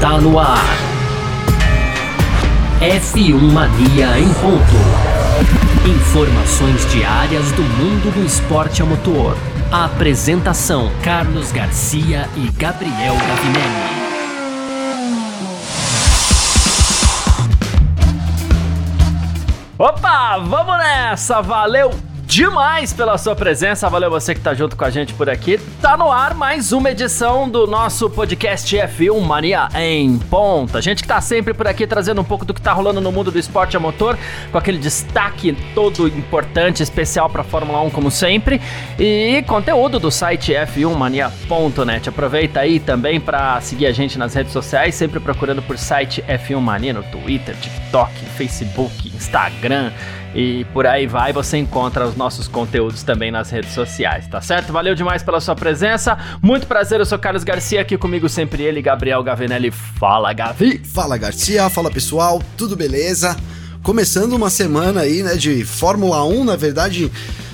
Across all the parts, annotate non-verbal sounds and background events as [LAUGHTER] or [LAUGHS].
Está no ar. F1 Mania em ponto. Informações diárias do mundo do esporte a motor. Apresentação: Carlos Garcia e Gabriel Gavinelli. Opa, vamos nessa! Valeu demais pela sua presença. Valeu você que tá junto com a gente por aqui. Tá no ar mais uma edição do nosso podcast F1 Mania em ponta. A gente que tá sempre por aqui trazendo um pouco do que tá rolando no mundo do esporte a motor, com aquele destaque todo importante, especial para Fórmula 1 como sempre, e conteúdo do site f1mania.net. Aproveita aí também para seguir a gente nas redes sociais, sempre procurando por site F1 Mania no Twitter, TikTok, Facebook, Instagram e por aí vai, você encontra os nossos conteúdos também nas redes sociais, tá certo? Valeu demais pela sua presença. Muito prazer, eu sou Carlos Garcia, aqui comigo sempre ele, Gabriel Gavinelli. Fala, Gavi! Fala, Garcia. Fala, pessoal. Tudo beleza? Começando uma semana aí, né, de Fórmula 1, na verdade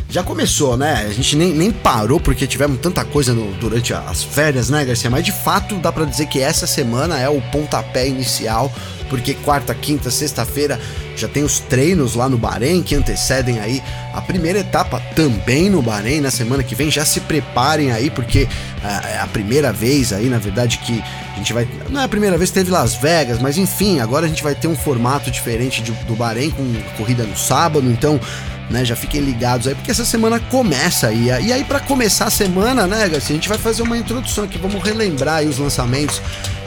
já começou, né? A gente nem, nem parou porque tivemos tanta coisa no, durante as férias, né, Garcia? Mas de fato dá para dizer que essa semana é o pontapé inicial, porque quarta, quinta, sexta-feira já tem os treinos lá no Bahrein que antecedem aí a primeira etapa também no Bahrein na semana que vem. Já se preparem aí porque ah, é a primeira vez aí, na verdade, que a gente vai. Não é a primeira vez que teve Las Vegas, mas enfim, agora a gente vai ter um formato diferente de, do Bahrein com corrida no sábado, então né? Já fiquem ligados aí, porque essa semana começa aí. E aí, para começar a semana, né, Garcia, a gente vai fazer uma introdução aqui, vamos relembrar os lançamentos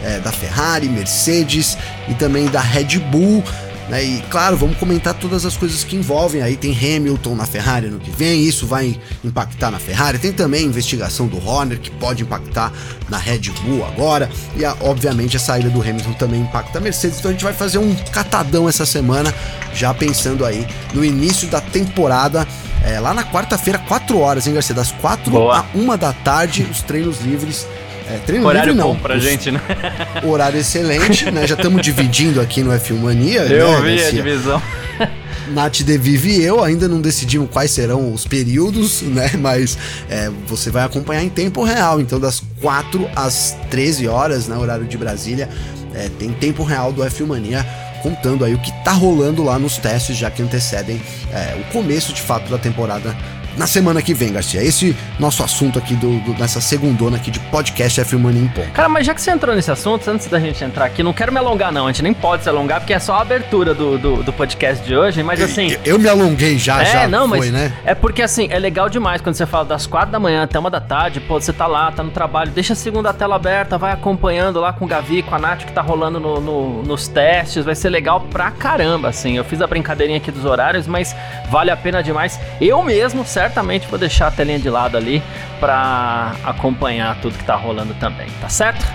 é, da Ferrari, Mercedes e também da Red Bull. Né? E claro, vamos comentar todas as coisas que envolvem. Aí tem Hamilton na Ferrari no que vem, isso vai impactar na Ferrari. Tem também a investigação do Horner, que pode impactar na Red Bull agora. E a, obviamente a saída do Hamilton também impacta a Mercedes. Então a gente vai fazer um catadão essa semana, já pensando aí no início da temporada. É, lá na quarta-feira, 4 horas, hein, Garcia? Das 4 a 1 da tarde, os treinos livres é, treino horário livre não. bom pra Os, gente, né? [LAUGHS] Horário excelente, né? Já estamos dividindo aqui no F1 Mania. Eu né, vi a divisão. [LAUGHS] Nath Devive e eu ainda não decidimos quais serão os períodos, né? Mas é, você vai acompanhar em tempo real. Então, das 4 às 13 horas, né? Horário de Brasília, é, tem tempo real do F1 Mania contando aí o que tá rolando lá nos testes, já que antecedem é, o começo de fato da temporada na semana que vem, Garcia. Esse nosso assunto aqui do, do nessa segundona aqui de podcast F Money em ponto. Cara, mas já que você entrou nesse assunto, antes da gente entrar aqui, não quero me alongar não, a gente nem pode se alongar porque é só a abertura do, do, do podcast de hoje, mas assim... Eu, eu me alonguei já, é, já não, foi, mas né? É porque assim, é legal demais quando você fala das quatro da manhã até uma da tarde, pô, você tá lá, tá no trabalho, deixa a segunda tela aberta, vai acompanhando lá com o Gavi, com a Nath que tá rolando no, no, nos testes, vai ser legal pra caramba, assim. Eu fiz a brincadeirinha aqui dos horários, mas vale a pena demais. Eu mesmo, certamente, vou deixar a telinha de lado ali para acompanhar tudo que tá rolando também, tá certo?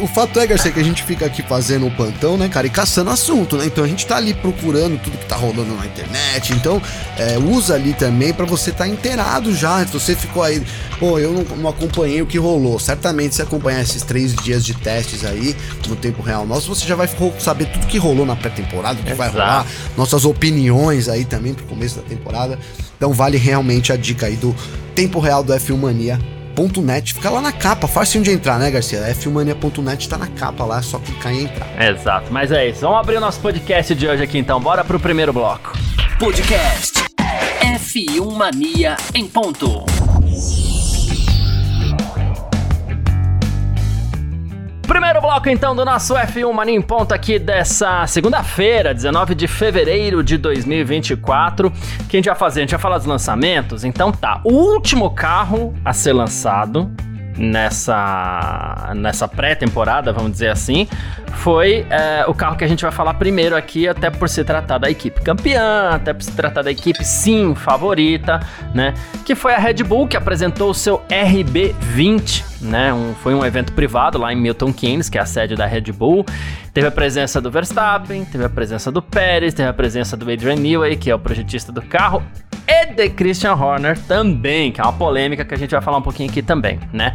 O fato é, Garcia, que a gente fica aqui fazendo um plantão, né, cara, e caçando assunto, né? Então a gente tá ali procurando tudo que tá rolando na internet. Então, é, usa ali também para você estar tá inteirado já. Se você ficou aí, pô, eu não, não, acompanhei o que rolou. Certamente, se acompanhar esses três dias de testes aí no tempo real nosso, você já vai saber tudo que rolou na pré-temporada, o que Exato. vai rolar, nossas opiniões aí também pro começo da temporada. Então vale realmente a dica aí do tempo real do F1 Mania.net. Fica lá na capa, fácil de entrar, né, Garcia? F1mania.net tá na capa lá, é só clicar em entrar. Exato, mas é isso. Vamos abrir o nosso podcast de hoje aqui então. Bora pro primeiro bloco. Podcast F1 Mania em ponto. Bloco então do nosso F1 Mania em ponto aqui dessa segunda-feira, 19 de fevereiro de 2024. O que a gente vai fazer? A gente vai falar dos lançamentos? Então tá, o último carro a ser lançado nessa, nessa pré-temporada, vamos dizer assim, foi é, o carro que a gente vai falar primeiro aqui, até por se tratar da equipe campeã, até por se tratar da equipe sim favorita, né? Que foi a Red Bull que apresentou o seu RB20, né? Um, foi um evento privado lá em Milton Keynes, que é a sede da Red Bull. Teve a presença do Verstappen, teve a presença do Pérez, teve a presença do Adrian Newey, que é o projetista do carro, e de Christian Horner também, que é uma polêmica que a gente vai falar um pouquinho aqui também, né?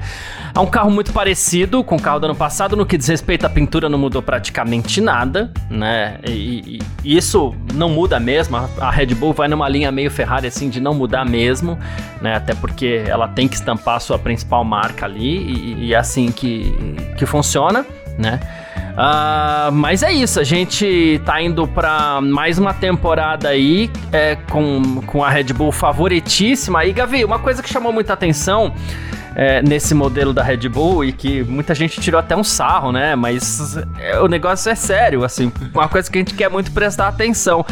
É um carro muito parecido com o carro do ano passado, no que diz respeito à pintura não mudou praticamente nada, né? E, e isso não muda mesmo, a Red Bull vai numa linha meio Ferrari assim de não mudar mesmo, né? Até porque ela tem que estampar a sua principal marca ali e, e é assim que, que funciona né? Uh, mas é isso, a gente tá indo para mais uma temporada aí é, com, com a Red Bull favoritíssima. E Gavi, uma coisa que chamou muita atenção é, nesse modelo da Red Bull e que muita gente tirou até um sarro, né? Mas é, o negócio é sério, assim, uma coisa que a gente quer muito prestar atenção.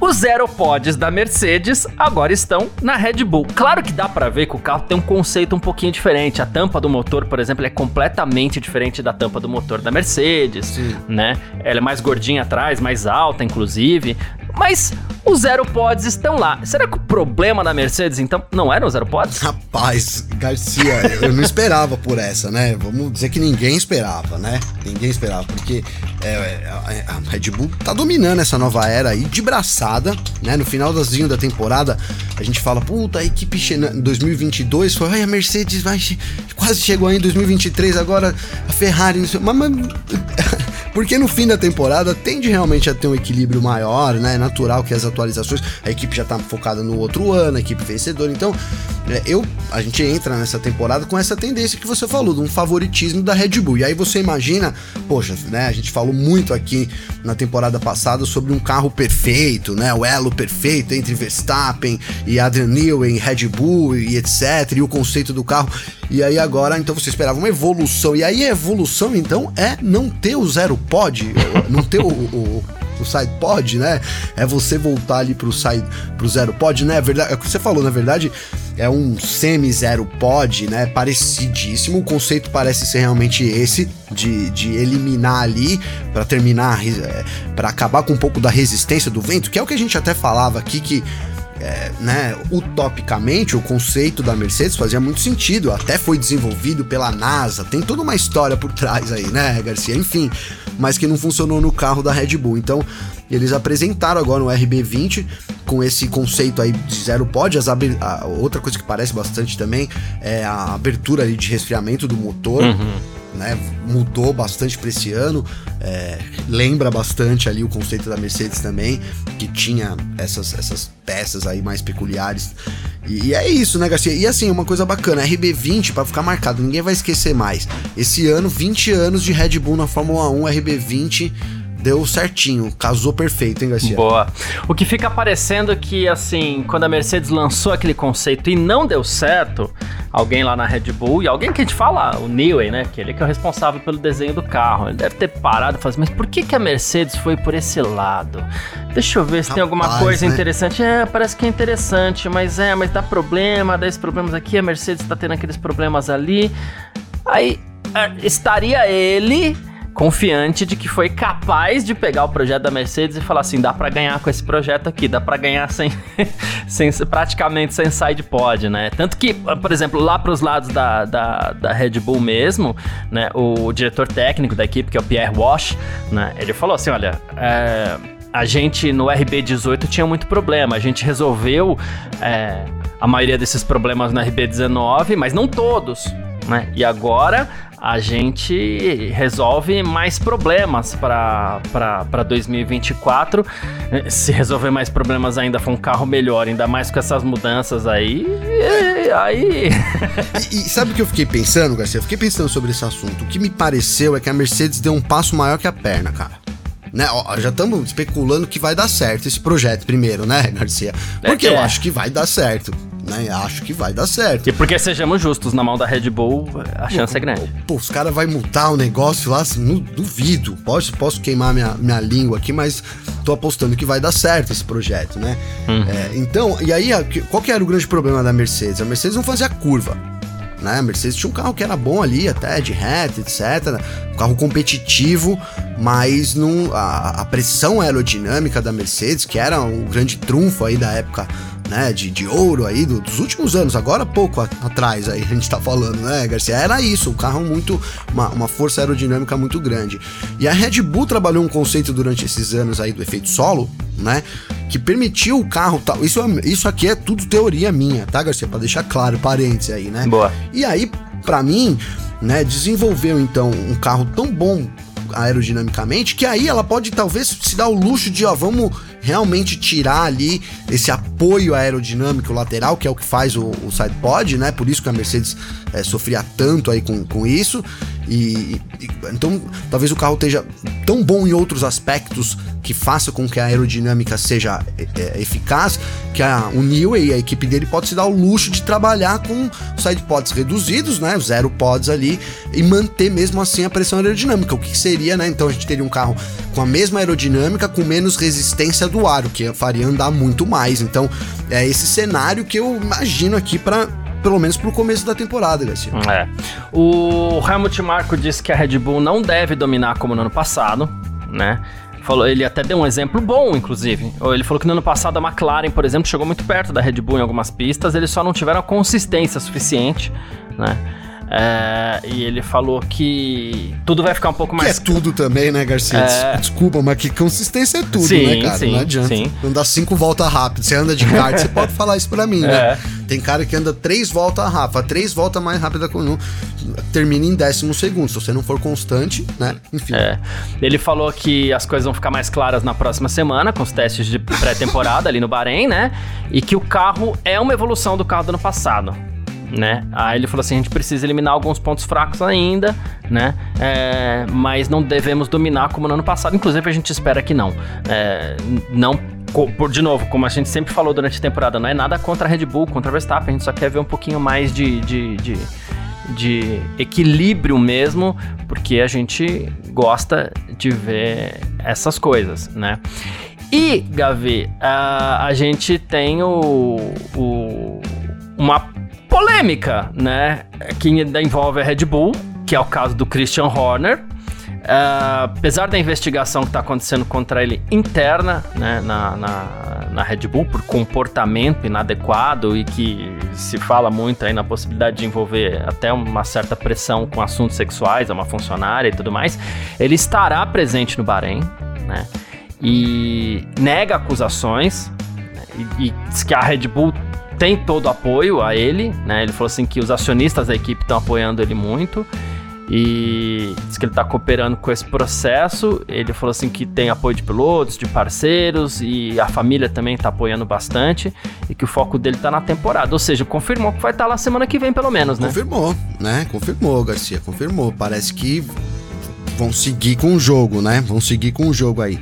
Os Aeropods da Mercedes agora estão na Red Bull. Claro que dá para ver que o carro tem um conceito um pouquinho diferente. A tampa do motor, por exemplo, é completamente diferente da tampa do motor da Mercedes, Sim. né? Ela é mais gordinha atrás, mais alta, inclusive. Mas os AeroPods estão lá. Será que o problema da Mercedes, então, não eram os AeroPods? Rapaz, Garcia, eu não esperava por essa, né? Vamos dizer que ninguém esperava, né? Ninguém esperava, porque é, é a Red Bull tá dominando essa nova era aí de braçada, né? No finalzinho da temporada, a gente fala, puta, a equipe em 2022 foi, ai, a Mercedes vai, quase chegou aí em 2023, agora a Ferrari, mas, mas [LAUGHS] porque no fim da temporada tende realmente a ter um equilíbrio maior, né? É natural que as atualizações, a equipe já tá focada no outro ano, a equipe vencedora. Então, eu, a gente entra nessa temporada com essa tendência que você falou, de um favoritismo da Red Bull. E aí você imagina, poxa, né? A gente falou muito aqui na temporada passada sobre um carro perfeito, né? O elo perfeito entre Verstappen e Adrian Newey, Red Bull e etc. E o conceito do carro. E aí agora, então você esperava uma evolução. E aí a evolução, então, é não ter o zero pod, não ter o, o, o side pod, né? É você voltar ali pro side, pro zero pod, né? É, verdade, é o que você falou, na verdade, é um semi-zero pod, né? Parecidíssimo. O conceito parece ser realmente esse, de, de eliminar ali, para terminar, é, para acabar com um pouco da resistência do vento, que é o que a gente até falava aqui, que é, né, utopicamente, o conceito da Mercedes fazia muito sentido, até foi desenvolvido pela NASA, tem toda uma história por trás aí, né, Garcia? Enfim, mas que não funcionou no carro da Red Bull. Então, eles apresentaram agora no RB20 com esse conceito aí de zero pod. As a, outra coisa que parece bastante também é a abertura ali de resfriamento do motor. Uhum né, mudou bastante para esse ano. É, lembra bastante ali o conceito da Mercedes também, que tinha essas, essas peças aí mais peculiares. E, e é isso, né, Garcia? E assim, uma coisa bacana, RB20 para ficar marcado, ninguém vai esquecer mais. Esse ano, 20 anos de Red Bull na Fórmula 1, RB20 deu certinho, casou perfeito, hein, Garcia? Boa. O que fica parecendo que, assim, quando a Mercedes lançou aquele conceito e não deu certo, alguém lá na Red Bull, e alguém que a gente fala, o Newey, né, que ele que é o responsável pelo desenho do carro, ele deve ter parado e falado assim, mas por que, que a Mercedes foi por esse lado? Deixa eu ver se Rapaz, tem alguma coisa né? interessante. É, parece que é interessante, mas é, mas dá problema, dá esses problemas aqui, a Mercedes tá tendo aqueles problemas ali. Aí, é, estaria ele confiante de que foi capaz de pegar o projeto da Mercedes e falar assim, dá para ganhar com esse projeto aqui, dá para ganhar sem, [LAUGHS] sem praticamente sem side pod, né? Tanto que, por exemplo, lá para os lados da, da, da, Red Bull mesmo, né, o diretor técnico da equipe, que é o Pierre Wash, né, ele falou assim, olha, é, a gente no RB18 tinha muito problema, a gente resolveu é, a maioria desses problemas no RB19, mas não todos, né? E agora a gente resolve mais problemas para 2024. Se resolver mais problemas ainda for um carro melhor, ainda mais com essas mudanças aí, aí... e, e sabe o que eu fiquei pensando, Garcia? Eu fiquei pensando sobre esse assunto. O que me pareceu é que a Mercedes deu um passo maior que a perna, cara. Né? Ó, já estamos especulando que vai dar certo esse projeto primeiro, né, Garcia? Porque é, eu acho que vai dar certo né? Acho que vai dar certo. E porque sejamos justos, na mão da Red Bull, a chance pô, é grande. Pô, os caras vão mudar o negócio lá, assim, não duvido. Posso, posso queimar minha, minha língua aqui, mas tô apostando que vai dar certo esse projeto, né? Uhum. É, então, e aí, qual que era o grande problema da Mercedes? A Mercedes não fazia curva. Né? A Mercedes tinha um carro que era bom ali, até de reta, etc. Um carro competitivo, mas não, a, a pressão aerodinâmica da Mercedes, que era um grande trunfo aí da época né, de, de ouro aí do, dos últimos anos, agora pouco a, atrás aí a gente tá falando, né, Garcia? Era isso, um carro muito, uma, uma força aerodinâmica muito grande. E a Red Bull trabalhou um conceito durante esses anos aí do efeito solo, né, que permitiu o carro tal. Isso, isso aqui é tudo teoria minha, tá, Garcia? Para deixar claro, parênteses aí, né? Boa. E aí, para mim, né, desenvolveu então um carro tão bom aerodinamicamente, que aí ela pode talvez se dar o luxo de, ó, vamos realmente tirar ali esse apoio aerodinâmico lateral, que é o que faz o, o sidepod, né? Por isso que a Mercedes é, sofria tanto aí com, com isso. E, e, então talvez o carro esteja tão bom em outros aspectos que faça com que a aerodinâmica seja é, é, eficaz, que a, o Newey e a equipe dele pode se dar o luxo de trabalhar com side pods reduzidos, né, zero pods ali e manter mesmo assim a pressão aerodinâmica, o que seria, né? Então a gente teria um carro com a mesma aerodinâmica, com menos resistência do ar, o que faria andar muito mais. Então é esse cenário que eu imagino aqui para pelo menos pro começo da temporada, Garcia. É. O Helmut Marko disse que a Red Bull não deve dominar como no ano passado, né? Falou, ele até deu um exemplo bom, inclusive. Ele falou que no ano passado a McLaren, por exemplo, chegou muito perto da Red Bull em algumas pistas, eles só não tiveram a consistência suficiente, né? É, e ele falou que tudo vai ficar um pouco mais. Que é tudo também, né, Garcia? É... Desculpa, mas que consistência é tudo, sim, né, cara? Sim, não adianta. Sim. Não dá cinco voltas rápido. Você anda de kart, você pode falar isso pra mim, né? É. Tem cara que anda três voltas rápido, três voltas mais rápida que um, termina em décimo segundo. Se você não for constante, né? Enfim. É. Ele falou que as coisas vão ficar mais claras na próxima semana, com os testes de pré-temporada ali no Bahrein, né? E que o carro é uma evolução do carro do ano passado né? Aí ele falou assim: a gente precisa eliminar alguns pontos fracos ainda, né? É, mas não devemos dominar como no ano passado. Inclusive, a gente espera que não. É, não de novo, como a gente sempre falou durante a temporada, não é nada contra a Red Bull, contra a Verstappen, a gente só quer ver um pouquinho mais de, de, de, de equilíbrio mesmo, porque a gente gosta de ver essas coisas, né? E, Gavi, a, a gente tem o, o, uma polêmica, né? Que envolve a Red Bull, que é o caso do Christian Horner. Uh, apesar da investigação que está acontecendo contra ele interna né, na, na, na, Red Bull por comportamento inadequado e que se fala muito aí na possibilidade de envolver até uma certa pressão com assuntos sexuais a uma funcionária e tudo mais, ele estará presente no Bahrein né, e nega acusações né, e, e diz que a Red Bull tem todo apoio a ele, né? Ele falou assim que os acionistas da equipe estão apoiando ele muito e diz que ele está cooperando com esse processo. Ele falou assim que tem apoio de pilotos, de parceiros e a família também está apoiando bastante e que o foco dele está na temporada. Ou seja, confirmou que vai estar tá lá semana que vem pelo menos, né? Confirmou, né? Confirmou, Garcia, confirmou. Parece que vão seguir com o jogo, né? Vão seguir com o jogo aí.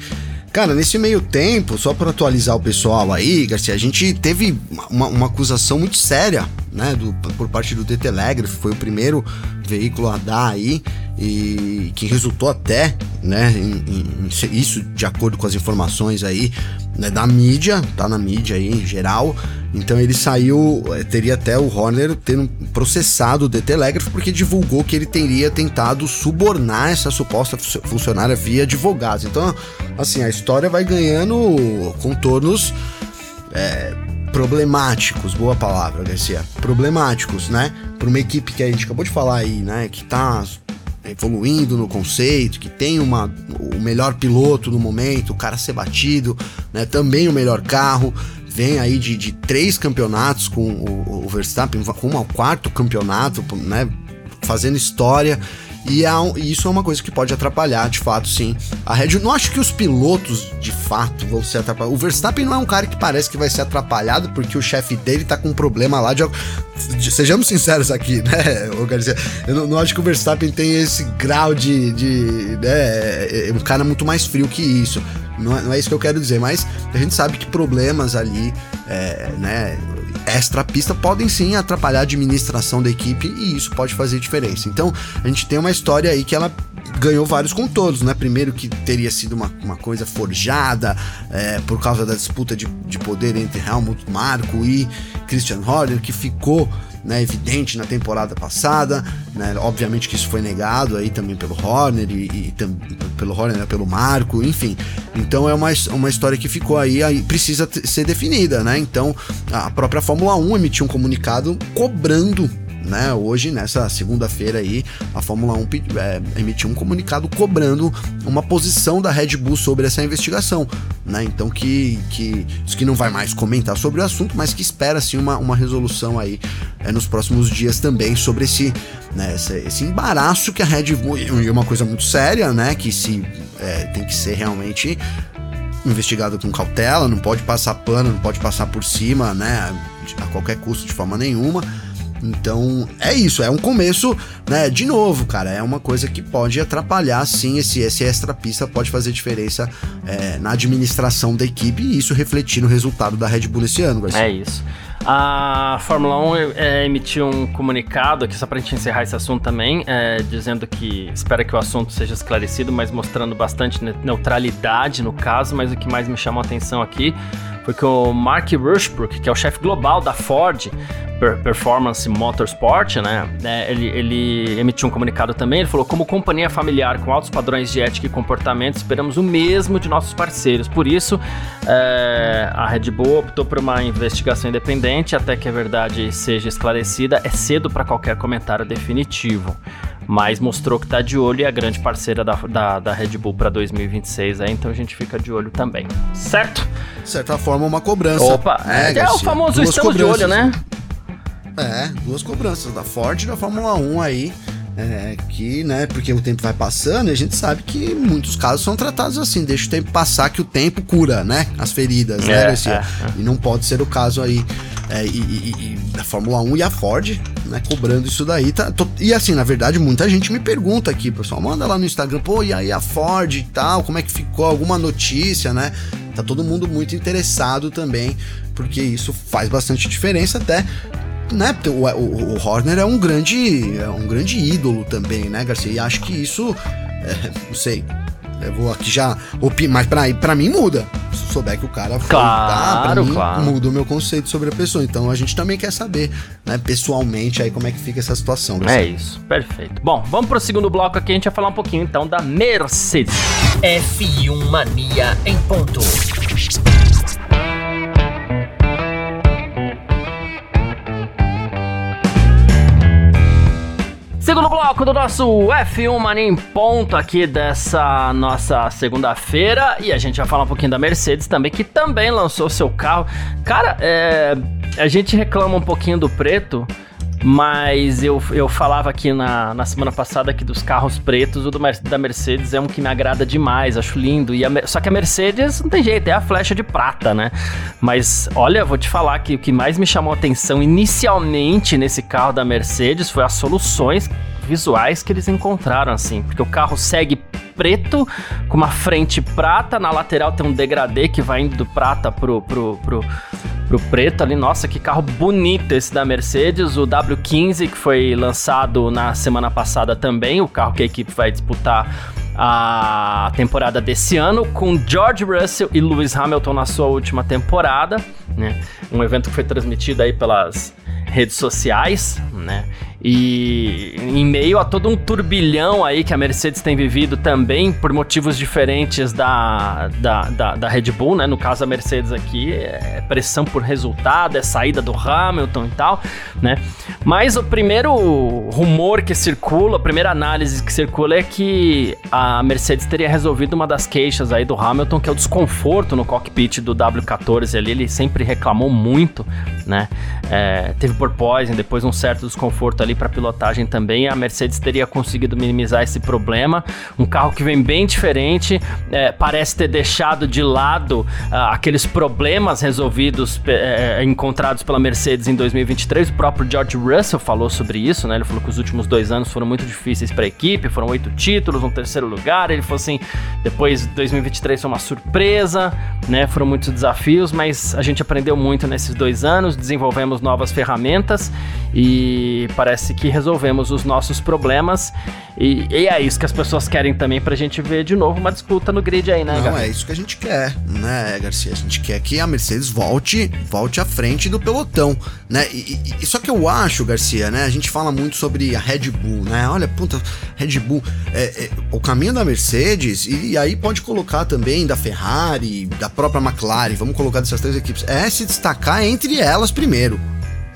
Cara, nesse meio tempo, só para atualizar o pessoal aí, Garcia, a gente teve uma, uma acusação muito séria, né, do, por parte do The Telegraph, foi o primeiro veículo a dar aí, e que resultou até, né, em, em, isso de acordo com as informações aí né, da mídia, tá na mídia aí em geral. Então ele saiu, eh, teria até o Horner tendo processado o The Telegraph porque divulgou que ele teria tentado subornar essa suposta funcionária via advogados. Então, assim, a história vai ganhando contornos é, problemáticos, boa palavra, Garcia. Problemáticos, né? Para uma equipe que a gente acabou de falar aí, né? Que tá evoluindo no conceito, que tem uma, o melhor piloto no momento, o cara ser batido, né? Também o melhor carro. Vem aí de, de três campeonatos com o, o Verstappen, com um quarto campeonato, né? Fazendo história. E, é e, isso é uma coisa que pode atrapalhar, de fato, sim. A Red não acho que os pilotos, de fato, vão ser atrapalhados. O Verstappen não é um cara que parece que vai ser atrapalhado porque o chefe dele tá com um problema lá de. Sejamos sinceros aqui, [LAUGHS] né, ô Garcia? Eu não, não acho que o Verstappen tem esse grau de. de né, é, é um cara muito mais frio que isso. Não é, não é isso que eu quero dizer, mas a gente sabe que problemas ali, é, né, extra-pista podem sim atrapalhar a administração da equipe e isso pode fazer diferença. Então, a gente tem uma história aí que ela ganhou vários contornos, né? Primeiro que teria sido uma, uma coisa forjada é, por causa da disputa de, de poder entre Helmut Marko e Christian Horner, que ficou né, evidente na temporada passada, né, obviamente que isso foi negado aí também pelo Horner e, e pelo Horner, né, pelo Marco, enfim. Então é uma, uma história que ficou aí, aí precisa ser definida, né? Então a própria Fórmula 1 emitiu um comunicado cobrando né? Hoje, nessa segunda-feira aí, a Fórmula 1 é, emitiu um comunicado cobrando uma posição da Red Bull sobre essa investigação, né? Então que, que que não vai mais comentar sobre o assunto, mas que espera sim uma, uma resolução aí é, nos próximos dias também sobre esse, né, esse, esse embaraço que a Red Bull e uma coisa muito séria, né? Que se é, tem que ser realmente investigado com cautela, não pode passar pano, não pode passar por cima, né? A qualquer custo, de forma nenhuma Então é isso, é um começo, né? De novo, cara, é uma coisa que pode atrapalhar, sim. Esse, esse extra pista pode fazer diferença é, na administração da equipe e isso refletir no resultado da Red Bull esse ano, Garcia. É isso. A Fórmula 1 é, emitiu um comunicado aqui, só para a gente encerrar esse assunto também, é, dizendo que espera que o assunto seja esclarecido, mas mostrando bastante neutralidade no caso. Mas o que mais me chamou a atenção aqui foi que o Mark Rushbrook, que é o chefe global da Ford Performance Motorsport, né? É, ele, ele emitiu um comunicado também. Ele falou: como companhia familiar com altos padrões de ética e comportamento, esperamos o mesmo de nossos parceiros. Por isso, é, a Red Bull optou por uma investigação independente até que a verdade seja esclarecida. É cedo para qualquer comentário definitivo mas mostrou que está de olho e é a grande parceira da, da, da Red Bull para 2026, aí, então a gente fica de olho também, certo? De certa forma, uma cobrança. Opa, né, é, é o famoso duas estamos de olho, né? É, duas cobranças, da Ford e da Fórmula 1 aí. É, que, né, porque o tempo vai passando e a gente sabe que muitos casos são tratados assim, deixa o tempo passar que o tempo cura, né, as feridas, né, né, é, é. E não pode ser o caso aí é, e, e, e, da Fórmula 1 e a Ford, né, cobrando isso daí. Tá, tô, e assim, na verdade, muita gente me pergunta aqui, pessoal, manda lá no Instagram, pô, e aí a Ford e tal, como é que ficou? Alguma notícia, né? Tá todo mundo muito interessado também, porque isso faz bastante diferença até né, o, o, o, Horner é um grande é um grande ídolo também, né, Garcia? E acho que isso, é, não sei, eu vou aqui já. Mas pra, pra mim muda. Se souber que o cara foi. Claro, tá, pra mim, claro. muda o meu conceito sobre a pessoa. Então a gente também quer saber, né, pessoalmente, aí como é que fica essa situação. É isso, perfeito. Bom, vamos pro segundo bloco aqui. A gente vai falar um pouquinho então da Mercedes. F1 Mania em ponto. Segundo bloco do nosso F1 Mania em ponto aqui dessa nossa segunda-feira. E a gente vai falar um pouquinho da Mercedes também, que também lançou seu carro. Cara, é, a gente reclama um pouquinho do preto, mas eu, eu falava aqui na, na semana passada que dos carros pretos, o do, da Mercedes é um que me agrada demais, acho lindo. E a, só que a Mercedes não tem jeito, é a flecha de prata, né? Mas olha, vou te falar que o que mais me chamou a atenção inicialmente nesse carro da Mercedes foi as soluções visuais que eles encontraram, assim. Porque o carro segue preto, com uma frente prata, na lateral tem um degradê que vai indo do prata pro, pro, pro, pro preto ali. Nossa, que carro bonito esse da Mercedes. O W15, que foi lançado na semana passada também, o carro que a equipe vai disputar a temporada desse ano, com George Russell e Lewis Hamilton na sua última temporada, né? Um evento que foi transmitido aí pelas redes sociais, né? E em meio a todo um turbilhão aí que a Mercedes tem vivido também, por motivos diferentes da, da, da, da, Red Bull, né? No caso, a Mercedes aqui é pressão por resultado, é saída do Hamilton e tal, né? Mas o primeiro rumor que circula, a primeira análise que circula é que a Mercedes teria resolvido uma das queixas aí do Hamilton, que é o desconforto no cockpit do W14 ali. Ele sempre reclamou muito, né? É, teve porpoising, depois um certo desconforto ali para pilotagem também. A Mercedes teria conseguido minimizar esse problema. Um carro que vem bem diferente, é, parece ter deixado de lado uh, aqueles problemas resolvidos, é, encontrados pela Mercedes em 2023. O próprio George Russell falou sobre isso, né? Ele falou que os últimos dois anos foram muito difíceis para a equipe, foram oito títulos, um terceiro lugar. Ele falou assim: depois 2023 foi uma surpresa, né? Foram muitos desafios, mas a gente aprendeu muito nesses dois anos, desenvolvemos novas ferramentas e parece que resolvemos os nossos problemas. E, e é isso que as pessoas querem também pra gente ver de novo uma disputa no grid aí, né, Não, Garcia? é isso que a gente quer, né, Garcia? A gente quer que a Mercedes volte, volte à frente do pelotão, né? E, e, só que eu acho, Garcia, né? A gente fala muito sobre a Red Bull, né? Olha, puta, Red Bull, é, é, o caminho da Mercedes, e, e aí pode colocar também da Ferrari, da própria McLaren, vamos colocar dessas três equipes, é se destacar entre elas primeiro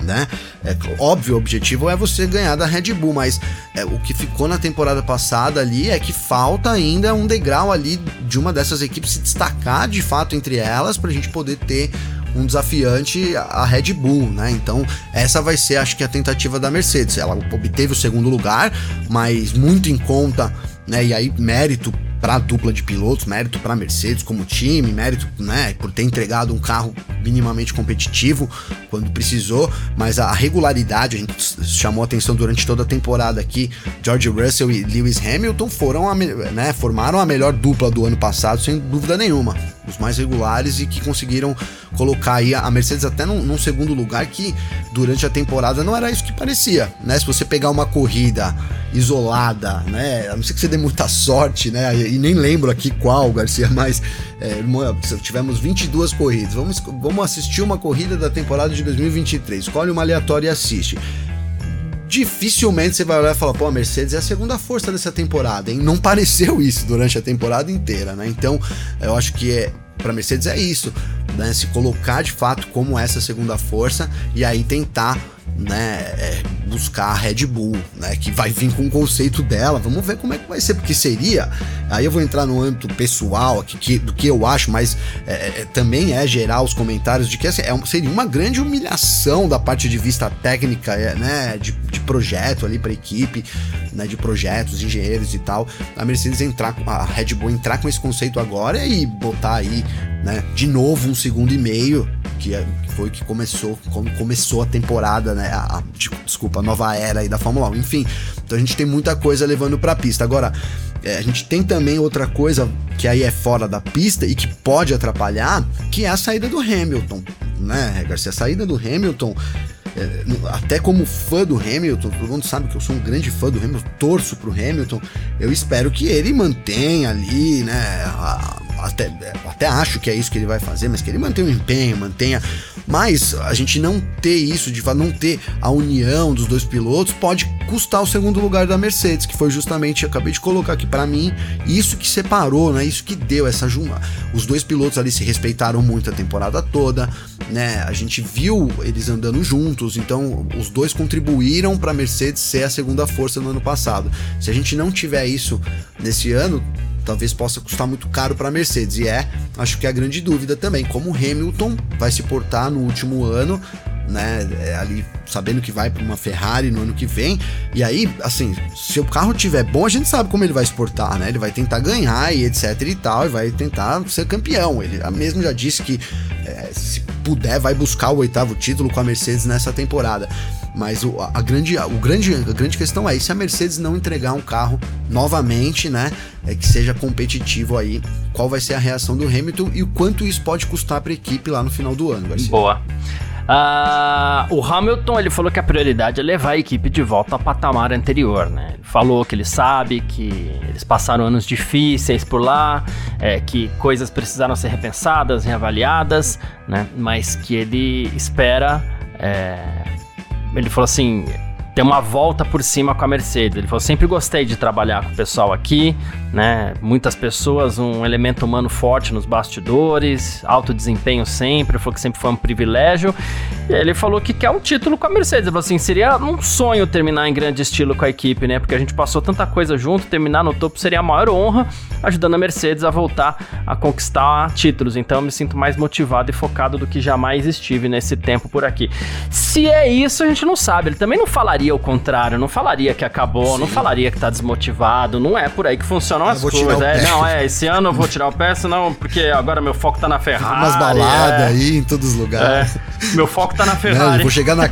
né? É, óbvio, o objetivo é você ganhar da Red Bull, mas é, o que ficou na temporada passada ali é que falta ainda um degrau ali de uma dessas equipes se destacar de fato entre elas para a gente poder ter um desafiante a Red Bull, né? Então, essa vai ser, acho que, a tentativa da Mercedes. Ela obteve o segundo lugar, mas muito em conta, né? E aí, mérito para a dupla de pilotos, mérito para a Mercedes como time, mérito, né, por ter entregado um carro minimamente competitivo quando precisou, mas a regularidade, a gente chamou atenção durante toda a temporada aqui, George Russell e Lewis Hamilton foram a, né, formaram a melhor dupla do ano passado, sem dúvida nenhuma. Os mais regulares e que conseguiram colocar aí a Mercedes até num, num segundo lugar que durante a temporada não era isso que parecia, né? Se você pegar uma corrida isolada, né? A não ser que você dê muita sorte, né? E nem lembro aqui qual, Garcia, [LAUGHS] mas é, tivemos 22 corridas. Vamos, vamos assistir uma corrida da temporada de 2023. Escolhe uma aleatória e assiste. Dificilmente você vai olhar e falar, pô, a Mercedes é a segunda força dessa temporada, hein? Não pareceu isso durante a temporada inteira, né? Então, eu acho que é, para Mercedes é isso, né? Se colocar de fato como essa segunda força e aí tentar né, é, buscar a Red Bull, né, que vai vir com o conceito dela. Vamos ver como é que vai ser, porque seria. Aí eu vou entrar no âmbito pessoal aqui que, do que eu acho, mas é, é, também é gerar os comentários de que assim, é, seria uma grande humilhação da parte de vista técnica, é, né, de, de projeto ali para equipe, né, de projetos, engenheiros e tal. A Mercedes entrar, a Red Bull entrar com esse conceito agora e botar aí, né, de novo um segundo e meio que, é, foi que começou, como começou a temporada, né? A, a, desculpa, a nova era aí da Fórmula 1. Enfim, então a gente tem muita coisa levando pra pista. Agora, é, a gente tem também outra coisa que aí é fora da pista e que pode atrapalhar, que é a saída do Hamilton, né, Garcia? A saída do Hamilton. É, até como fã do Hamilton, todo mundo sabe que eu sou um grande fã do Hamilton, torço pro Hamilton. Eu espero que ele mantenha ali, né, a, até, até acho que é isso que ele vai fazer, mas que ele mantenha o empenho, mantenha. Mas a gente não ter isso, de não ter a união dos dois pilotos, pode custar o segundo lugar da Mercedes, que foi justamente, acabei de colocar aqui para mim, isso que separou, né? Isso que deu essa junta. Os dois pilotos ali se respeitaram muito a temporada toda, né? A gente viu eles andando juntos, então os dois contribuíram para a Mercedes ser a segunda força no ano passado. Se a gente não tiver isso nesse ano, talvez possa custar muito caro para a Mercedes. E é, acho que é a grande dúvida também, como o Hamilton vai se portar no último ano, né, é, ali sabendo que vai para uma Ferrari no ano que vem. E aí, assim, se o carro tiver bom, a gente sabe como ele vai exportar, né? Ele vai tentar ganhar e etc e tal, e vai tentar ser campeão. Ele mesmo já disse que é, se puder vai buscar o oitavo título com a Mercedes nessa temporada. Mas o, a, grande, o grande, a grande questão é: se a Mercedes não entregar um carro novamente, né? É que seja competitivo aí, qual vai ser a reação do Hamilton e o quanto isso pode custar para a equipe lá no final do ano, Garcia. Boa. Uh, o Hamilton ele falou que a prioridade é levar a equipe de volta ao patamar anterior, né? Ele falou que ele sabe que eles passaram anos difíceis por lá, é, que coisas precisaram ser repensadas, reavaliadas, né? Mas que ele espera é, ele falou assim: ter uma volta por cima com a Mercedes. Ele falou: sempre gostei de trabalhar com o pessoal aqui, né? Muitas pessoas, um elemento humano forte nos bastidores, alto desempenho sempre. Falou que sempre foi um privilégio. E ele falou que quer um título com a Mercedes. Ele falou assim: seria um sonho terminar em grande estilo com a equipe, né? Porque a gente passou tanta coisa junto, terminar no topo seria a maior honra, ajudando a Mercedes a voltar a conquistar títulos. Então eu me sinto mais motivado e focado do que jamais estive nesse tempo por aqui. Se é isso, a gente não sabe. Ele também não falaria o contrário, não falaria que acabou, Sim. não falaria que tá desmotivado. Não é por aí que funcionam as coisas. É, não, é, esse ano eu vou tirar o pé, senão, porque agora meu foco tá na Ferrari. Umas baladas é. aí em todos os lugares. É, meu foco tá na Ferrari. [LAUGHS] Não, eu vou chegar na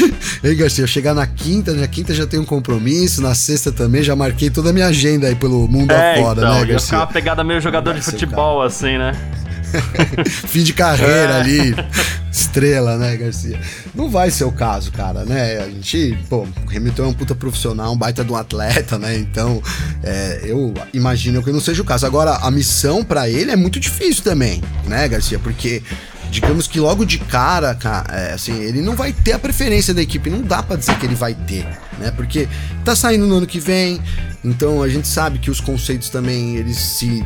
[LAUGHS] Ei, Garcia, eu chegar na quinta, na quinta já tenho um compromisso, na sexta também, já marquei toda a minha agenda aí pelo mundo é, afora, então, né, Garcia? Ia ficar uma pegada meio jogador de futebol, assim, né? [LAUGHS] Fim de carreira é. ali, estrela, né, Garcia? Não vai ser o caso, cara, né? A gente, pô, o Hamilton é um puta profissional, um baita de um atleta, né? Então, é, eu imagino que não seja o caso. Agora, a missão para ele é muito difícil também, né, Garcia? Porque digamos que logo de cara, cara, é, assim, ele não vai ter a preferência da equipe, não dá para dizer que ele vai ter, né? Porque tá saindo no ano que vem, então a gente sabe que os conceitos também eles se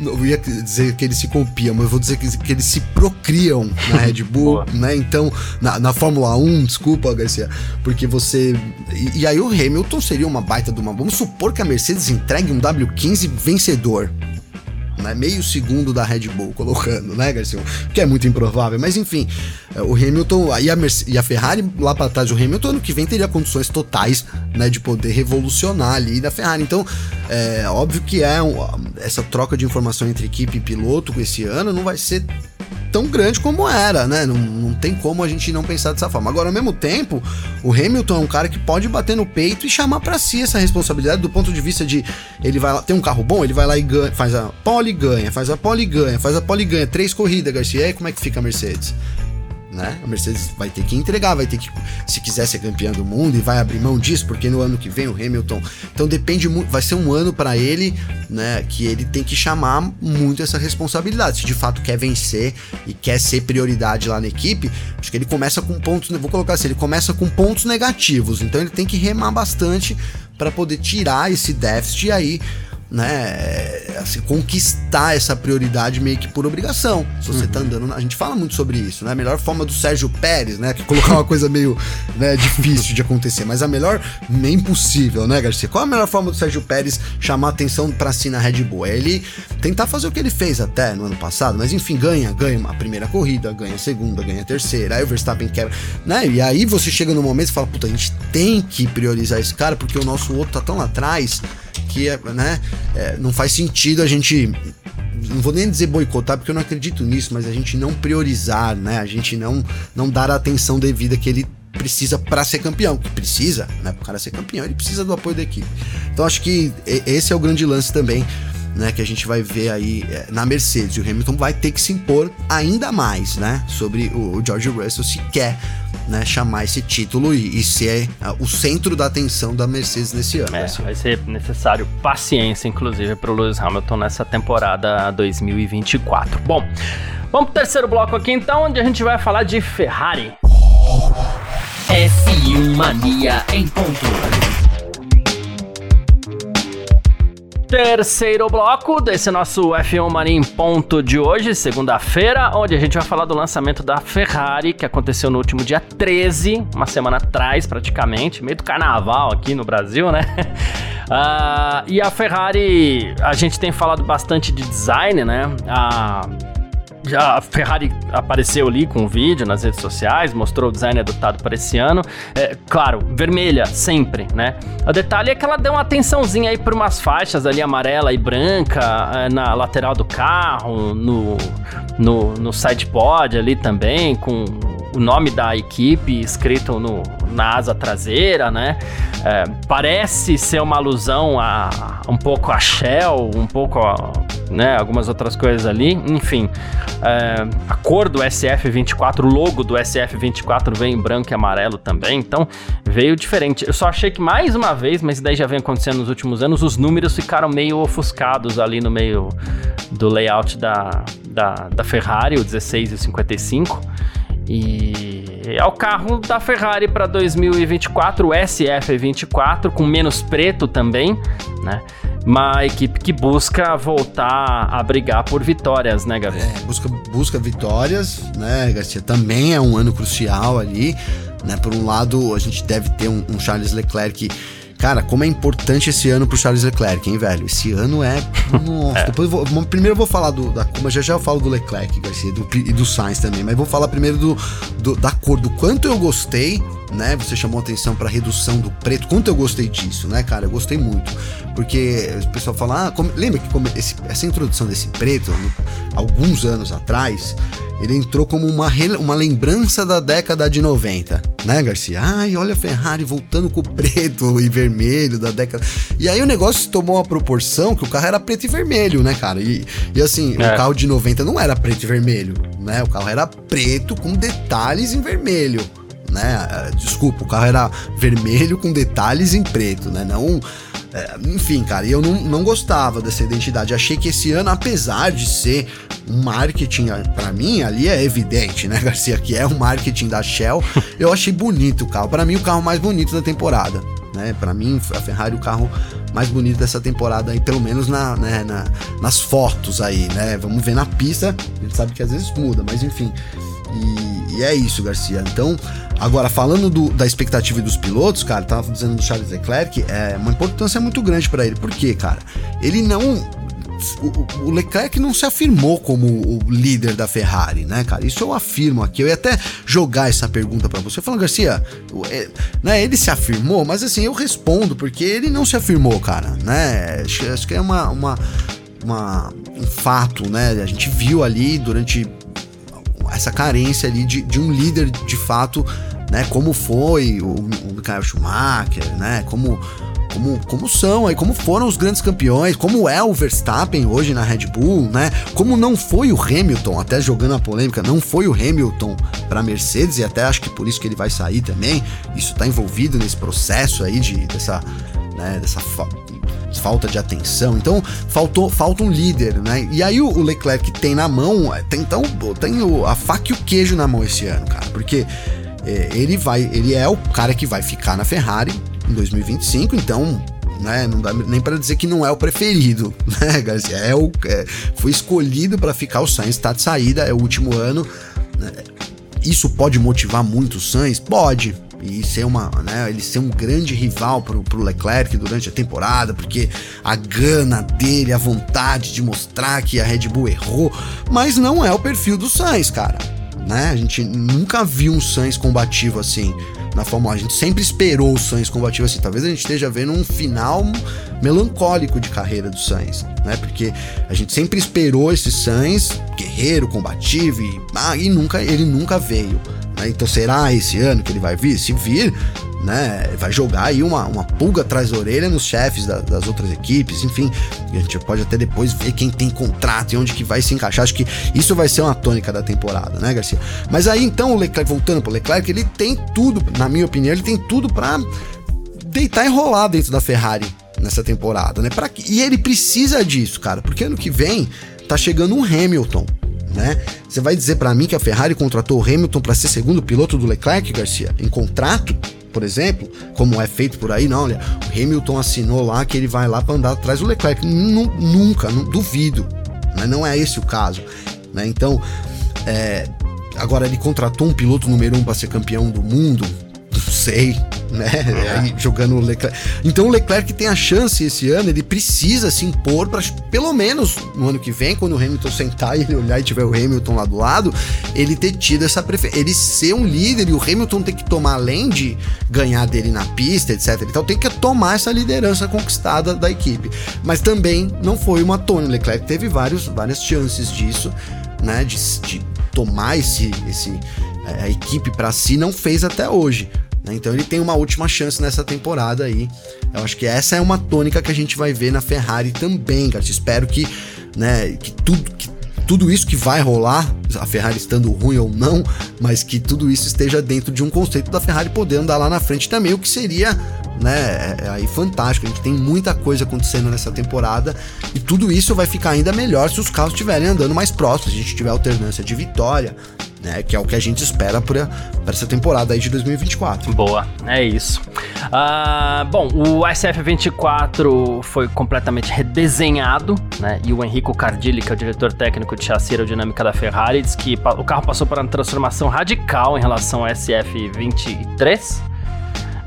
eu ia dizer que eles se copiam, mas eu vou dizer que, que eles se procriam na Red [LAUGHS] Bull, né? Então, na, na, Fórmula 1, desculpa, Garcia, porque você. E, e, aí o Hamilton seria uma baita de uma. Vamos supor que a Mercedes entregue um W15 vencedor. Né? Meio segundo da Red Bull colocando, né, Garcia? Que é muito improvável, mas enfim, é, o Hamilton e a, e a Ferrari lá para trás, o Hamilton ano que vem teria condições totais, né, de poder revolucionar ali da Ferrari. Então, é óbvio que é um, essa troca de informação entre equipe e piloto esse ano não vai ser tão grande como era, né? Não, não tem como a gente não pensar dessa forma. Agora, ao mesmo tempo, o Hamilton é um cara que pode bater no peito e chamar para si essa responsabilidade do ponto de vista de ele vai lá, tem um carro bom, ele vai lá e ganha, faz a pole ganha, faz a pole ganha, faz a pole ganha, três corridas, Garcia. E aí como é que fica a Mercedes? Né? A Mercedes vai ter que entregar, vai ter que, se quiser ser campeã do mundo, e vai abrir mão disso, porque no ano que vem o Hamilton. Então depende muito, vai ser um ano para ele, né? Que ele tem que chamar muito essa responsabilidade. Se de fato quer vencer e quer ser prioridade lá na equipe, acho que ele começa com pontos, vou colocar assim, ele começa com pontos negativos, então ele tem que remar bastante para poder tirar esse déficit e aí né, assim, conquistar essa prioridade meio que por obrigação. Se você tá uhum. tá andando, a gente fala muito sobre isso, né? A melhor forma do Sérgio Pérez, né, que colocar uma coisa meio, né, difícil de acontecer, mas a melhor, é impossível, né, Garcia? Qual a melhor forma do Sérgio Pérez chamar atenção para si na Red Bull? É ele tentar fazer o que ele fez até no ano passado, mas enfim, ganha, ganha a primeira corrida, ganha a segunda, ganha a terceira, aí o Verstappen quebra, né? E aí você chega no momento e fala, puta, a gente tem que priorizar esse cara porque o nosso outro tá tão lá atrás que né, é, não faz sentido a gente não vou nem dizer boicotar porque eu não acredito nisso, mas a gente não priorizar, né? A gente não não dar a atenção devida que ele precisa para ser campeão, que precisa, né? Para o cara ser campeão, ele precisa do apoio da equipe. Então acho que esse é o grande lance também né, que a gente vai ver aí é, na Mercedes. E o Hamilton vai ter que se impor ainda mais, né, sobre o, o George Russell se quer, né, chamar esse título e, e ser uh, o centro da atenção da Mercedes nesse ano. É, vai ser necessário paciência, inclusive, para o Lewis Hamilton nessa temporada 2024. Bom, vamos pro terceiro bloco aqui então, onde a gente vai falar de Ferrari. F1 Mania em ponto. Terceiro bloco desse nosso F1 Mania ponto de hoje, segunda-feira, onde a gente vai falar do lançamento da Ferrari, que aconteceu no último dia 13, uma semana atrás praticamente, meio do carnaval aqui no Brasil, né? Uh, [LAUGHS] e a Ferrari, a gente tem falado bastante de design, né? Uh, já a Ferrari apareceu ali com um vídeo nas redes sociais, mostrou o design adotado para esse ano. É, claro, vermelha, sempre, né? O detalhe é que ela deu uma atençãozinha aí por umas faixas ali amarela e branca é, na lateral do carro, no, no, no sidepod ali também, com o nome da equipe escrito no, na asa traseira, né? É, parece ser uma alusão a um pouco a Shell, um pouco a né, algumas outras coisas ali. Enfim, é, a cor do SF24, o logo do SF24 veio em branco e amarelo também, então veio diferente. Eu só achei que mais uma vez, mas daí já vem acontecendo nos últimos anos, os números ficaram meio ofuscados ali no meio do layout da, da, da Ferrari, o 16 e o 55. E é o carro da Ferrari para 2024, o SF24, com menos preto também, né? Uma equipe que busca voltar a brigar por vitórias, né, Gabriel? É, busca, busca vitórias, né, Garcia? Também é um ano crucial ali, né? Por um lado, a gente deve ter um, um Charles Leclerc Cara, como é importante esse ano pro Charles Leclerc, hein, velho? Esse ano é. Nossa, [LAUGHS] é. depois vou, primeiro eu vou falar do, da Kuma, já já eu falo do Leclerc, Garcia, do, e do Sainz também, mas vou falar primeiro do, do, da cor, do quanto eu gostei, né? Você chamou atenção pra redução do preto, quanto eu gostei disso, né, cara? Eu gostei muito. Porque o pessoal fala, ah, como, lembra que como esse, essa introdução desse preto, alguns anos atrás, ele entrou como uma, uma lembrança da década de 90, né, Garcia? Ai, olha a Ferrari voltando com o preto e vermelho da década. E aí o negócio tomou uma proporção que o carro era preto e vermelho, né, cara? E, e assim, é. o carro de 90 não era preto e vermelho, né? O carro era preto com detalhes em vermelho. Né? Desculpa, o carro era vermelho com detalhes em preto, né? Não é, enfim, cara, eu não, não gostava dessa identidade. Achei que esse ano, apesar de ser um marketing, para mim, ali é evidente, né, [LAUGHS] Garcia, que é um marketing da Shell, eu achei bonito o carro. Para mim, o carro mais bonito da temporada. Né, para mim, a Ferrari o carro mais bonito dessa temporada aí, pelo menos na, né, na, nas fotos aí, né? Vamos ver na pista, a gente sabe que às vezes muda, mas enfim. E, e é isso, Garcia. Então, Agora, falando do, da expectativa dos pilotos, cara, tava dizendo do Charles Leclerc, é uma importância muito grande para ele. Por quê, cara? Ele não o, Leclerc não se afirmou como o líder da Ferrari, né, cara? Isso eu afirmo aqui. Eu ia até jogar essa pergunta para você, falando, Garcia, é, né, ele se afirmou, mas assim, eu respondo, porque ele não se afirmou, cara, né? Acho que é uma, uma, uma, um fato, né? A gente viu ali durante essa carência ali de, de um líder de fato, né? Como foi o, o Michael Schumacher, né? Como como, como são aí, como foram os grandes campeões, como é o Verstappen hoje na Red Bull, né? Como não foi o Hamilton, até jogando a polêmica, não foi o Hamilton para Mercedes e até acho que por isso que ele vai sair também. Isso tá envolvido nesse processo aí de dessa, né, dessa falta de atenção. Então, faltou falta um líder, né? E aí o, Leclerc tem na mão, tem então tem o, a faca e o queijo na mão esse ano, cara, porque é, ele vai, ele é o cara que vai ficar na Ferrari em 2025, então né, não dá nem para dizer que não é o preferido, [LAUGHS] né, Garcia? É o, é, foi escolhido para ficar o Sainz, está de saída, é o último ano. Né? Isso pode motivar muito o Sainz? Pode. E ser uma, né, ele ser um grande rival pro, pro Leclerc durante a temporada, porque a gana dele, a vontade de mostrar que a Red Bull errou, mas não é o perfil do Sainz, cara. Né? A gente nunca viu um Sainz combativo assim na Fórmula 1. A gente sempre esperou o Sainz combativo assim. Talvez a gente esteja vendo um final melancólico de carreira do Sainz, né? Porque a gente sempre esperou esse Sainz guerreiro, combativo e, ah, e nunca, ele nunca veio. Né? Então será esse ano que ele vai vir? Se vir, né, vai jogar aí uma, uma pulga atrás da orelha nos chefes da, das outras equipes, enfim, a gente pode até depois ver quem tem contrato e onde que vai se encaixar, acho que isso vai ser uma tônica da temporada, né, Garcia? Mas aí então o Leclerc, voltando pro Leclerc, ele tem tudo, na minha opinião, ele tem tudo para deitar e rolar dentro da Ferrari nessa temporada, né? Pra, e ele precisa disso, cara, porque ano que vem tá chegando um Hamilton, né? Você vai dizer para mim que a Ferrari contratou o Hamilton para ser segundo piloto do Leclerc, Garcia, em contrato? por exemplo, como é feito por aí, não, olha, o Hamilton assinou lá que ele vai lá para andar atrás do Leclerc. nunca, não, duvido, mas não é esse o caso. Né? Então, é, agora ele contratou um piloto número um para ser campeão do mundo, não sei, né? É. Jogando o Leclerc. Então o Leclerc tem a chance esse ano, ele precisa se impor para pelo menos no ano que vem, quando o Hamilton sentar [LAUGHS] e ele olhar e tiver o Hamilton lá do lado, ele ter tido essa preferência, ele ser um líder e o Hamilton tem que tomar além de ganhar dele na pista, etc. Então tem que tomar essa liderança conquistada da equipe. Mas também não foi uma Tony, o Leclerc teve vários, várias chances disso, né, de, de tomar esse, esse a equipe para si, não fez até hoje. Né? Então ele tem uma última chance nessa temporada aí. Eu acho que essa é uma tônica que a gente vai ver na Ferrari também, cara. Espero que, né, que tudo, que tudo isso que vai rolar, a Ferrari estando ruim ou não, mas que tudo isso esteja dentro de um conceito da Ferrari poder andar lá na frente também, o que seria, né, é, é aí fantástico. A gente tem muita coisa acontecendo nessa temporada e tudo isso vai ficar ainda melhor se os carros estiverem andando mais próximos, se a gente tiver alternância de vitória, né? Que é o que a gente espera para essa temporada aí de 2024. Boa, é isso. Uh, bom, o SF24 foi completamente redesenhado, né? E o Enrico Cardilli, que é o diretor técnico de chassi aerodinâmica da Ferrari, diz que o carro passou por uma transformação radical em relação ao SF23.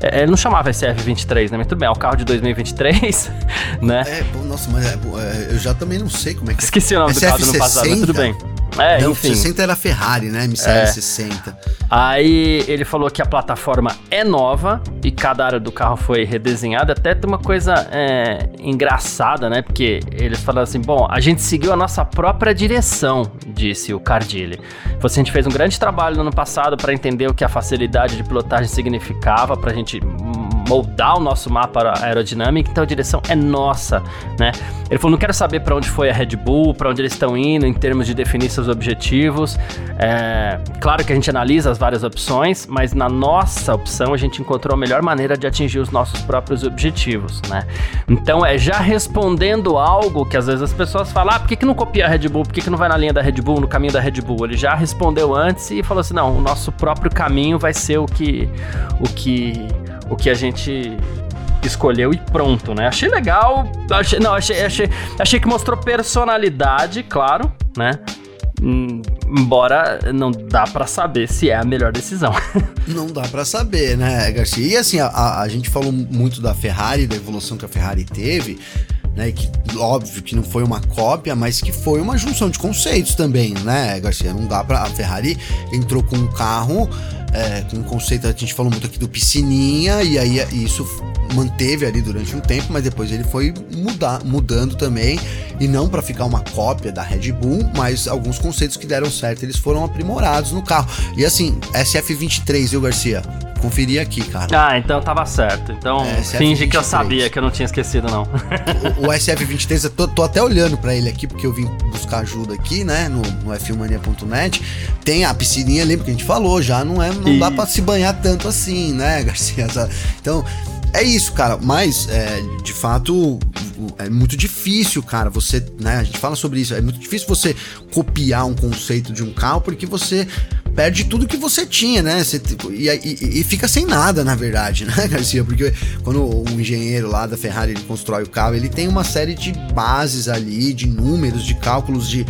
É, ele não chamava SF23, né? Mas tudo bem, é o carro de 2023, [LAUGHS] né? É, nossa, mas é, é, eu já também não sei como é que Esqueci o nome SF do carro do ano passado, mas tudo bem. É, não, enfim. 60 era Ferrari, né? MCL60. É. Aí ele falou que a plataforma é nova e cada área do carro foi redesenhada. Até tem uma coisa é, engraçada, né? Porque eles falaram assim: bom, a gente seguiu a nossa própria direção, disse o Cardilli. Assim, a gente fez um grande trabalho no ano passado para entender o que a facilidade de pilotagem significava, para a gente moldar o nosso mapa aerodinâmico, então a direção é nossa, né? Ele falou: não quero saber para onde foi a Red Bull, para onde eles estão indo em termos de definir seus objetivos. É, claro que a gente analisa as várias opções, mas na nossa opção a gente encontrou a melhor maneira de atingir os nossos próprios objetivos, né? Então é já respondendo algo que às vezes as pessoas falam: ah, por que, que não copia a Red Bull? Por que, que não vai na linha da Red Bull, no caminho da Red Bull? Ele já respondeu antes e falou assim: não, o nosso próprio caminho vai ser o que. O que o que a gente escolheu e pronto, né? Achei legal, achei, não, achei, achei, achei que mostrou personalidade, claro, né? Hum, embora não dá para saber se é a melhor decisão. [LAUGHS] não dá para saber, né, Garcia? E assim, a, a, gente falou muito da Ferrari, da evolução que a Ferrari teve, né? Que óbvio que não foi uma cópia, mas que foi uma junção de conceitos também, né, Garcia? Não dá para a Ferrari entrou com um carro é, com um conceito, a gente falou muito aqui do piscininha, e aí isso manteve ali durante um tempo, mas depois ele foi mudar, mudando também, e não para ficar uma cópia da Red Bull, mas alguns conceitos que deram certo, eles foram aprimorados no carro. E assim, SF23, viu, Garcia? Conferi aqui, cara. Ah, então tava certo. Então é, finge que eu sabia que eu não tinha esquecido, não. o, o SF23, eu tô, tô até olhando para ele aqui, porque eu vim buscar ajuda aqui, né, no, no f1mania.net. Tem a piscininha, lembra que a gente falou, já não é, não dá para se banhar tanto assim, né, [LAUGHS] Garcia? Então, é isso, cara. Mas, é, de fato, é muito difícil, cara. Você, né? A gente fala sobre isso. É muito difícil você copiar um conceito de um carro porque você perde tudo que você tinha, né? Você, e, e, e, fica sem nada, na verdade, [LAUGHS] né, Garcia? Porque quando um engenheiro lá da Ferrari ele constrói o carro, ele tem uma série de bases ali, de números, de cálculos de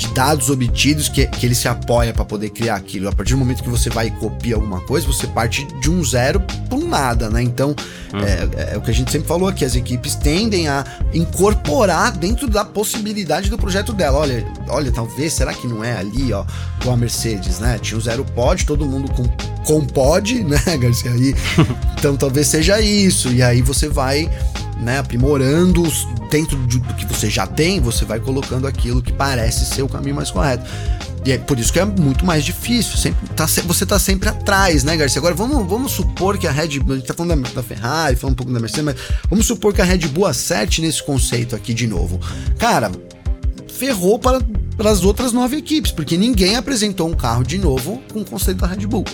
de dados obtidos que, que ele se apoia para poder criar aquilo. A partir do momento que você vai e copia alguma coisa, você parte de um zero para um nada, né? Então, hum. é, é, o que a gente sempre falou aqui, as equipes tendem a incorporar dentro da possibilidade do projeto dela. Olha, olha, talvez, será que não é ali, ó, com a Mercedes, né? Tinha o zero pod, todo mundo com, com pod, [LAUGHS] né, Garcia? E, [LAUGHS] então, talvez seja isso. E aí você vai né, aprimorando dentro do que você já tem, você vai colocando aquilo que parece ser o caminho mais correto. E é por isso que é muito mais difícil. Sempre tá, você tá sempre atrás, né, Garcia? Agora vamos, vamos supor que a Red Bull. A gente tá falando da, da Ferrari, falando um pouco da Mercedes, mas vamos supor que a Red Bull acerte nesse conceito aqui de novo. Cara, ferrou para, para as outras nove equipes, porque ninguém apresentou um carro de novo com o conceito da Red Bull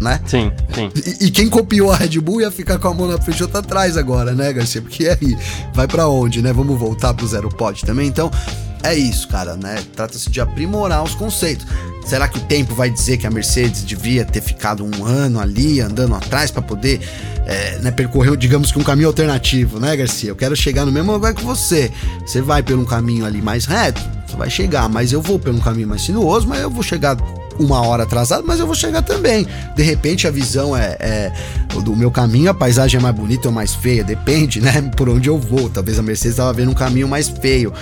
né? Sim, sim. E, e, quem copiou a Red Bull ia ficar com a mão na outra atrás agora, né, Garcia? Porque aí, vai para onde, né? Vamos voltar pro zero pod também? Então, é isso, cara, né? Trata-se de aprimorar os conceitos. Será que o tempo vai dizer que a Mercedes devia ter ficado um ano ali andando atrás para poder é, né, percorrer, digamos que um caminho alternativo, né, Garcia? Eu quero chegar no mesmo lugar que você. Você vai pelo um caminho ali mais reto, você vai chegar, mas eu vou pelo um caminho mais sinuoso, mas eu vou chegar uma hora atrasado, mas eu vou chegar também. De repente a visão é, é do meu caminho, a paisagem é mais bonita ou mais feia, depende, né? [LAUGHS] Por onde eu vou. Talvez a Mercedes estava vendo um caminho mais feio.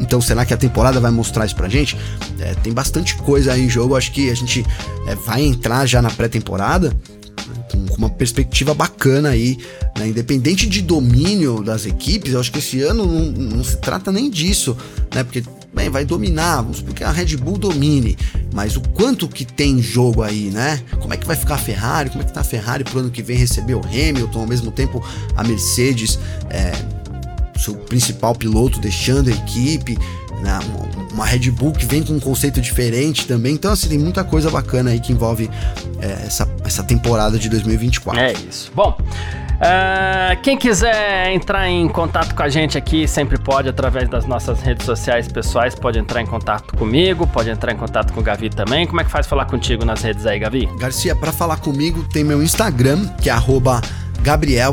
Então, será que a temporada vai mostrar isso pra gente? É, tem bastante coisa aí em jogo. Acho que a gente é, vai entrar já na pré-temporada com, uma perspectiva bacana aí, né? independente de domínio das equipes. Eu acho que esse ano não, não se trata nem disso, né? Porque bem, vai dominar, vamos porque a Red Bull domine, mas o quanto que tem jogo aí, né? Como é que vai ficar a Ferrari? Como é que tá a Ferrari pro ano que vem receber o Hamilton, ao mesmo tempo a Mercedes, é, seu principal piloto deixando a equipe, né? uma Red Bull que vem com um conceito diferente também. Então, assim, tem muita coisa bacana aí que envolve é, essa, essa temporada de 2024. É isso. Bom. Uh, quem quiser entrar em contato com a gente aqui sempre pode através das nossas redes sociais pessoais, pode entrar em contato comigo, pode entrar em contato com o Gavi também. Como é que faz falar contigo nas redes aí, Gavi? Garcia, para falar comigo tem meu Instagram, que é arroba Gabriel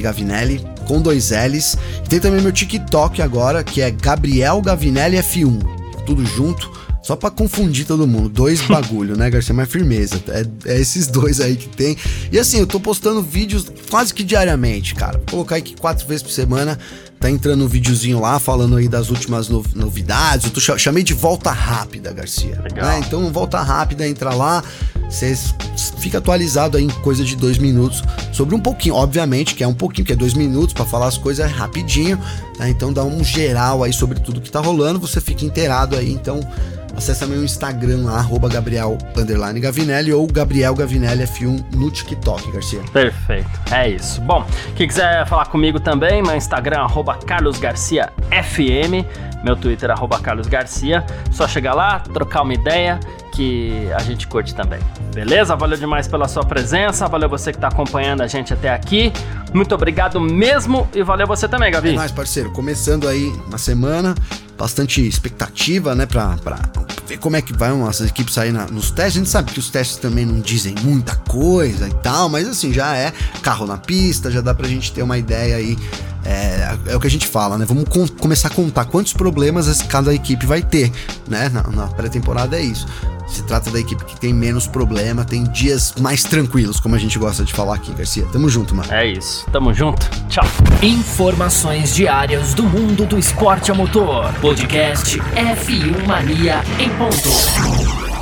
Gavinelli, com dois L's. Tem também meu TikTok agora, que é Gabriel Gavinelli F1. Tudo junto só para confundir todo mundo. Dois [LAUGHS] bagulho, né, Garcia? Mais firmeza. É, é, esses dois aí que tem. E assim, eu tô postando vídeos quase que diariamente, cara. Vou colocar aqui quatro vezes por semana. Tá entrando um videozinho lá falando aí das últimas novidades. Eu tô, chamei de volta rápida, Garcia. Legal. Né? Então, volta rápida, entra lá. Você fica atualizado aí em coisa de dois minutos sobre um pouquinho, obviamente, que é um pouquinho, que é dois minutos para falar as coisas rapidinho. Né? Então dá um geral aí sobre tudo que tá rolando, você fica inteirado aí. Então Acesse meu Instagram lá, arroba Gabriel Gavinelli ou Gabriel Gavinelli F1 no TikTok, Garcia. Perfeito, é isso. Bom, quem quiser falar comigo também, meu Instagram, arroba Carlos Garcia FM, meu Twitter, arroba Carlos Garcia. Só chegar lá, trocar uma ideia que a gente curte também. Beleza? Valeu demais pela sua presença, valeu você que está acompanhando a gente até aqui. Muito obrigado mesmo e valeu você também, Gavi. É nóis, parceiro. Começando aí uma semana, bastante expectativa, né, pra, pra ver como é que vão as equipes sair na, nos testes. A gente sabe que os testes também não dizem muita coisa e tal, mas assim, já é carro na pista, já dá pra gente ter uma ideia aí. É, é o que a gente fala, né? Vamos com, começar a contar quantos problemas cada equipe vai ter, né? Na, na pré-temporada é isso. Se trata da equipe que tem menos problema, tem dias mais tranquilos, como a gente gosta de falar aqui, Garcia. Tamo junto, mano. É isso. Tamo junto. Tchau. Informações diárias do mundo do esporte a motor. Podcast F1 Mania em ponto.